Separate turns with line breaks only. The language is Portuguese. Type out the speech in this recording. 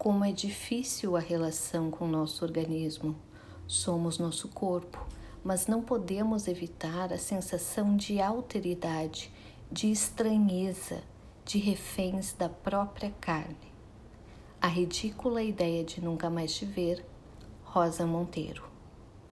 Como é difícil a relação com o nosso organismo. Somos nosso corpo, mas não podemos evitar a sensação de alteridade, de estranheza, de reféns da própria carne. A ridícula ideia de nunca mais te ver, Rosa Monteiro.